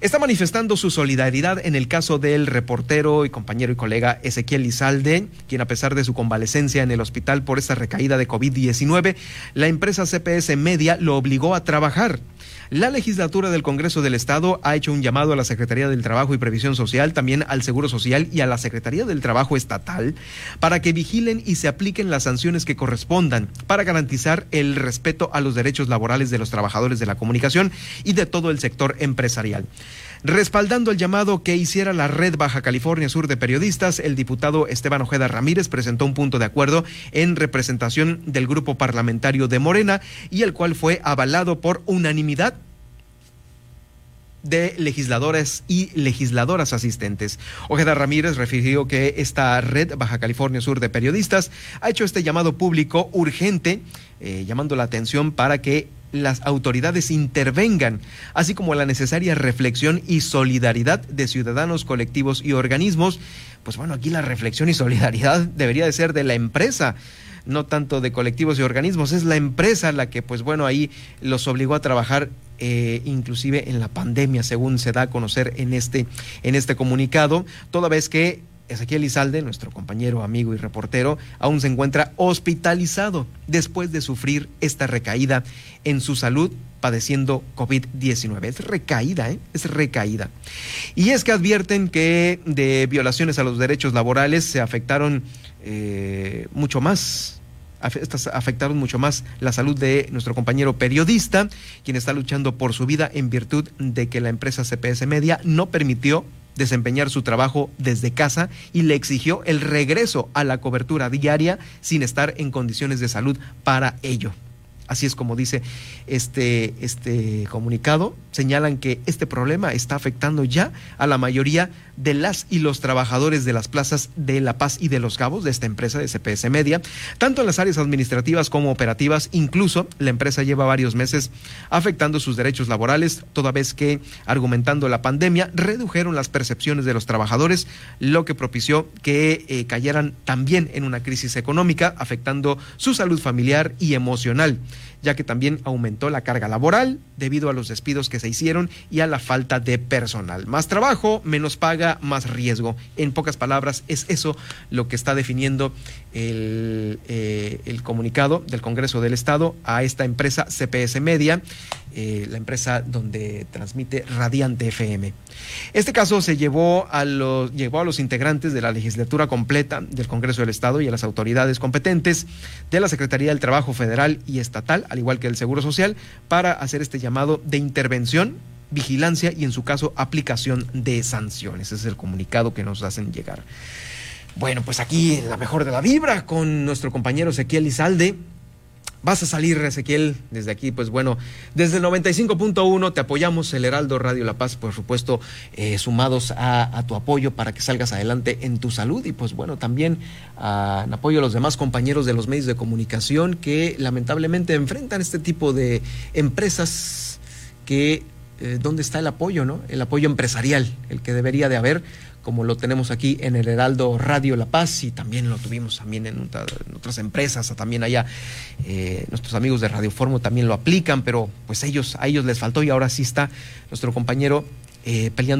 está manifestando su solidaridad en el caso del reportero y compañero y colega Ezequiel Lizalde, quien a pesar de su convalecencia en el hospital por esta recaída de COVID-19, la empresa CPS Media lo obligó a trabajar. La legislatura del Congreso del Estado ha hecho un llamado a la Secretaría del Trabajo y Previsión Social, también al Seguro Social y a la Secretaría del Trabajo Estatal para que vigilen y se apliquen las sanciones que correspondan para garantizar el respeto a los derechos laborales de los trabajadores de la comunicación y de todo el sector empresarial. Respaldando el llamado que hiciera la Red Baja California Sur de Periodistas, el diputado Esteban Ojeda Ramírez presentó un punto de acuerdo en representación del grupo parlamentario de Morena y el cual fue avalado por unanimidad de legisladores y legisladoras asistentes. Ojeda Ramírez refirió que esta red Baja California Sur de periodistas ha hecho este llamado público urgente, eh, llamando la atención para que las autoridades intervengan, así como la necesaria reflexión y solidaridad de ciudadanos, colectivos y organismos. Pues bueno, aquí la reflexión y solidaridad debería de ser de la empresa no tanto de colectivos y organismos, es la empresa la que, pues bueno, ahí los obligó a trabajar eh, inclusive en la pandemia, según se da a conocer en este, en este comunicado, toda vez que Ezequiel Izalde, nuestro compañero, amigo y reportero, aún se encuentra hospitalizado después de sufrir esta recaída en su salud padeciendo COVID-19. Es recaída, ¿eh? es recaída. Y es que advierten que de violaciones a los derechos laborales se afectaron eh, mucho más estas afectaron mucho más la salud de nuestro compañero periodista, quien está luchando por su vida en virtud de que la empresa CPS Media no permitió desempeñar su trabajo desde casa y le exigió el regreso a la cobertura diaria sin estar en condiciones de salud para ello. Así es como dice este, este comunicado. Señalan que este problema está afectando ya a la mayoría de las y los trabajadores de las plazas de La Paz y de Los Cabos de esta empresa de CPS Media, tanto en las áreas administrativas como operativas. Incluso la empresa lleva varios meses afectando sus derechos laborales, toda vez que, argumentando la pandemia, redujeron las percepciones de los trabajadores, lo que propició que eh, cayeran también en una crisis económica, afectando su salud familiar y emocional ya que también aumentó la carga laboral debido a los despidos que se hicieron y a la falta de personal. Más trabajo, menos paga, más riesgo. En pocas palabras, es eso lo que está definiendo el, eh, comunicado del Congreso del Estado a esta empresa CPS Media, eh, la empresa donde transmite Radiante FM. Este caso se llevó a los, llevó a los integrantes de la legislatura completa del Congreso del Estado y a las autoridades competentes de la Secretaría del Trabajo Federal y Estatal, al igual que el Seguro Social, para hacer este llamado de intervención vigilancia y en su caso aplicación de sanciones. Ese es el comunicado que nos hacen llegar. Bueno, pues aquí la mejor de la vibra con nuestro compañero Ezequiel Izalde. Vas a salir, Ezequiel, desde aquí, pues bueno, desde el 95.1 te apoyamos, el Heraldo Radio La Paz, por supuesto, eh, sumados a, tu apoyo para que salgas adelante en tu salud y pues bueno, también en apoyo a los demás compañeros de los medios de comunicación que lamentablemente enfrentan este tipo de empresas que, eh, ¿dónde está el apoyo, no? El apoyo empresarial, el que debería de haber como lo tenemos aquí en el Heraldo Radio La Paz y también lo tuvimos también en, otras empresas, también allá eh, nuestros amigos de Radio Formo también lo aplican, pero pues ellos, a ellos les faltó y ahora sí está nuestro compañero eh, peleando